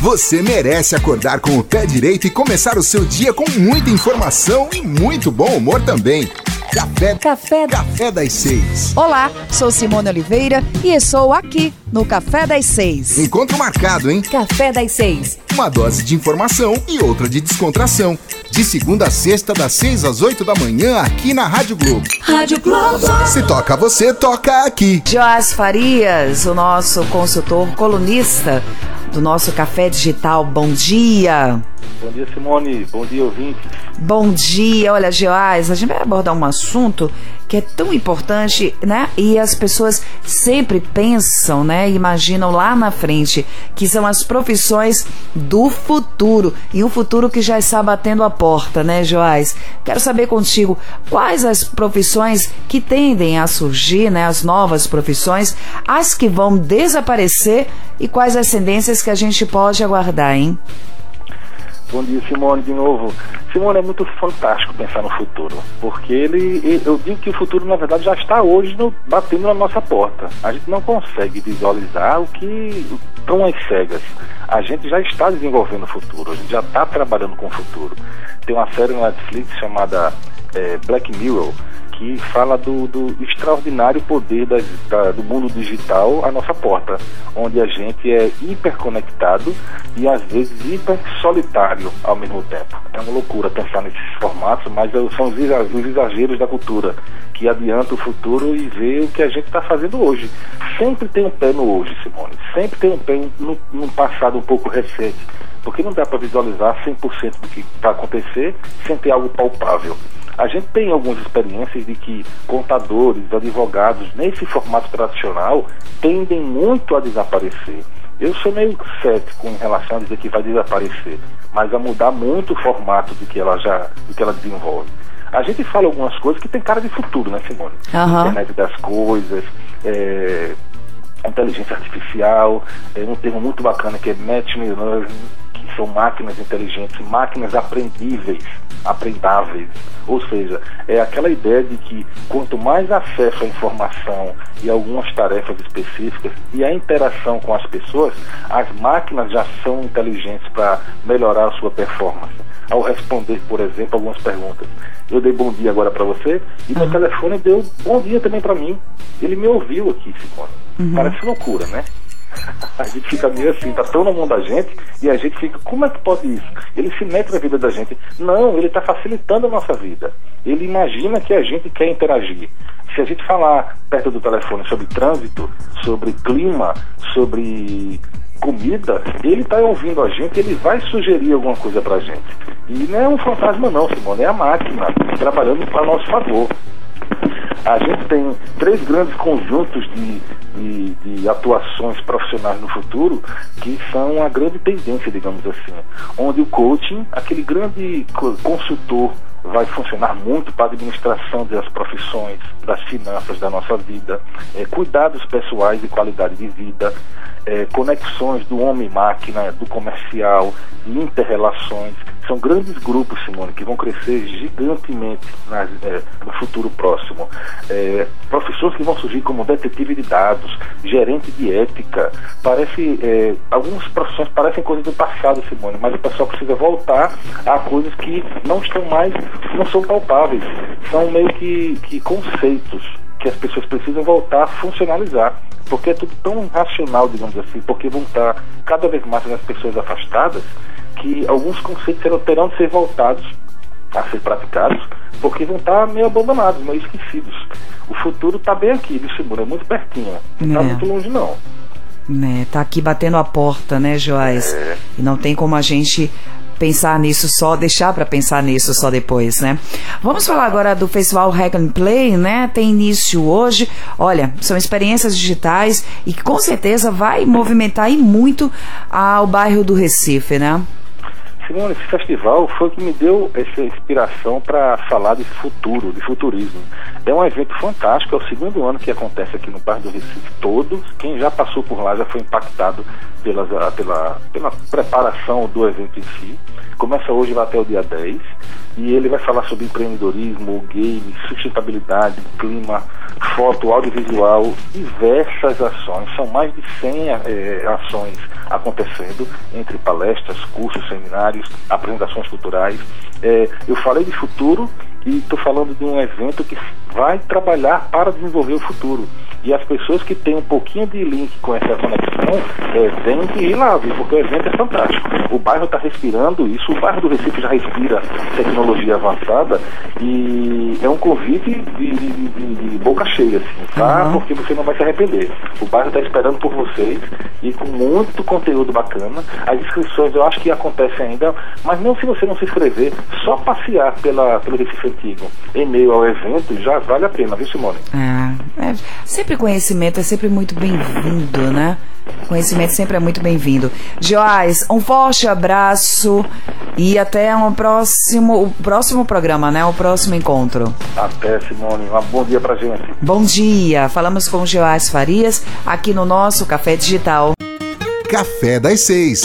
Você merece acordar com o pé direito e começar o seu dia com muita informação e muito bom humor também. Café, Café, Café das Seis. Olá, sou Simone Oliveira e estou aqui no Café das Seis. Encontro marcado, hein? Café das Seis. Uma dose de informação e outra de descontração. De segunda a sexta, das seis às oito da manhã, aqui na Rádio Globo. Rádio Globo. Se toca você, toca aqui. Joás Farias, o nosso consultor colunista do nosso Café Digital. Bom dia. Bom dia, Simone. Bom dia, ouvintes. Bom dia. Olha, Joás, a gente vai abordar um assunto que é tão importante, né? E as pessoas sempre pensam, né? Imaginam lá na frente que são as profissões do futuro e um futuro que já está batendo a porta, né, Joás? Quero saber contigo quais as profissões que tendem a surgir, né? As novas profissões, as que vão desaparecer e quais as tendências que a gente pode aguardar, hein? Bom dia, Simone, de novo. Simone, é muito fantástico pensar no futuro, porque ele, eu digo que o futuro, na verdade, já está hoje no, batendo na nossa porta. A gente não consegue visualizar o que estão as cegas. A gente já está desenvolvendo o futuro, a gente já está trabalhando com o futuro. Tem uma série na Netflix chamada é, Black Mirror, que fala do, do extraordinário poder das, da, do mundo digital à nossa porta, onde a gente é hiperconectado e às vezes hiper solitário ao mesmo tempo. É uma loucura pensar nesses formatos, mas são os exageros da cultura que adianta o futuro e vê o que a gente está fazendo hoje. Sempre tem um pé no hoje, Simone. Sempre tem um pé no, passado um pouco recente. Porque não dá para visualizar 100% do que vai acontecer sem ter algo palpável. A gente tem algumas experiências de que contadores, advogados, nesse formato tradicional, tendem muito a desaparecer. Eu sou meio cético em relação a dizer que vai desaparecer, mas a mudar muito o formato de que ela já, de que ela desenvolve. A gente fala algumas coisas que tem cara de futuro, né, Simone? Uhum. Internet das coisas, é, inteligência artificial, é um termo muito bacana que é machine learning, que são máquinas inteligentes, máquinas aprendíveis, aprendáveis. Ou seja, é aquela ideia de que quanto mais acesso à informação e algumas tarefas específicas e a interação com as pessoas, as máquinas já são inteligentes para melhorar a sua performance. Ao responder, por exemplo, algumas perguntas. Eu dei bom dia agora para você e meu telefone deu bom dia também para mim. Ele me ouviu aqui, Simone. Uhum. Parece loucura, né? A gente fica meio assim, tá tão na mão da gente e a gente fica, como é que pode isso? Ele se mete na vida da gente. Não, ele está facilitando a nossa vida. Ele imagina que a gente quer interagir. Se a gente falar perto do telefone sobre trânsito, sobre clima, sobre comida, ele está ouvindo a gente, ele vai sugerir alguma coisa pra gente. E não é um fantasma não, Simone, é a máquina trabalhando para nosso favor. A gente tem três grandes conjuntos de, de, de, atuações profissionais no futuro que são a grande tendência, digamos assim. Onde o coaching, aquele grande consultor, vai funcionar muito para a administração das profissões, das finanças da nossa vida, é, cuidados pessoais e qualidade de vida, é, conexões do homem-máquina, do comercial, interrelações. São grandes grupos, Simone, que vão crescer gigantemente nas, é, no futuro próximo. É, profissões que vão surgir como detetive de dados, gerente de ética. Parece, é, algumas profissões parecem coisas do passado, Simone, mas o pessoal precisa voltar a coisas que não estão mais, não são palpáveis. São meio que, que conceitos que as pessoas precisam voltar a funcionalizar porque é tudo tão racional, digamos assim, porque vão estar cada vez mais as pessoas afastadas, que alguns conceitos terão de ser voltados a ser praticados, porque vão estar meio abandonados, meio esquecidos. O futuro está bem aqui, viu, Simura? É muito pertinho. Não está É. muito longe, não. Né, tá aqui batendo a porta, né, Joás? É. E não tem como a gente pensar nisso só, deixar para pensar nisso só depois, né? Vamos falar agora do Festival Hack and Play, né? Tem início hoje. Olha, são experiências digitais e que com certeza vai movimentar e muito ah, o bairro do Recife, né? Simone, esse festival foi o que me deu essa inspiração para falar de futuro, de futurismo. É um evento fantástico, é o segundo ano que acontece aqui no Bairro do Recife todo. Quem já passou por lá já foi impactado pela, pela, pela preparação do evento em si. Começa hoje vai até o dia 10 e ele vai falar sobre empreendedorismo, game, sustentabilidade, clima, foto, audiovisual, diversas ações. São mais de 100 é, ações acontecendo entre palestras, cursos, seminários, apresentações culturais. É, eu falei de futuro e estou falando de um evento que vai trabalhar para desenvolver o futuro. E as pessoas que têm um pouquinho de link com essa conexão é, têm que ir lá, viu? porque o evento é fantástico. O bairro está respirando isso, o bairro do Recife já respira tecnologia avançada e é um convite de, de, de, de boca cheia, assim, tá? Uhum. Porque você não vai se arrepender. O bairro está esperando por vocês e com muito conteúdo bacana. As inscrições eu acho que acontecem ainda, mas não se você não se inscrever, só passear pela, pelo Recife Antigo em meio ao evento já vale a pena, viu, Simone? É, é sempre conhecimento é sempre muito bem-vindo, né? Conhecimento sempre é muito bem-vindo. Joás, um forte abraço e até um próximo, o próximo programa, né? O próximo encontro. Até, Simone. Um bom dia pra gente. Bom dia. Falamos com o Joás Farias aqui no nosso Café Digital. Café das Seis.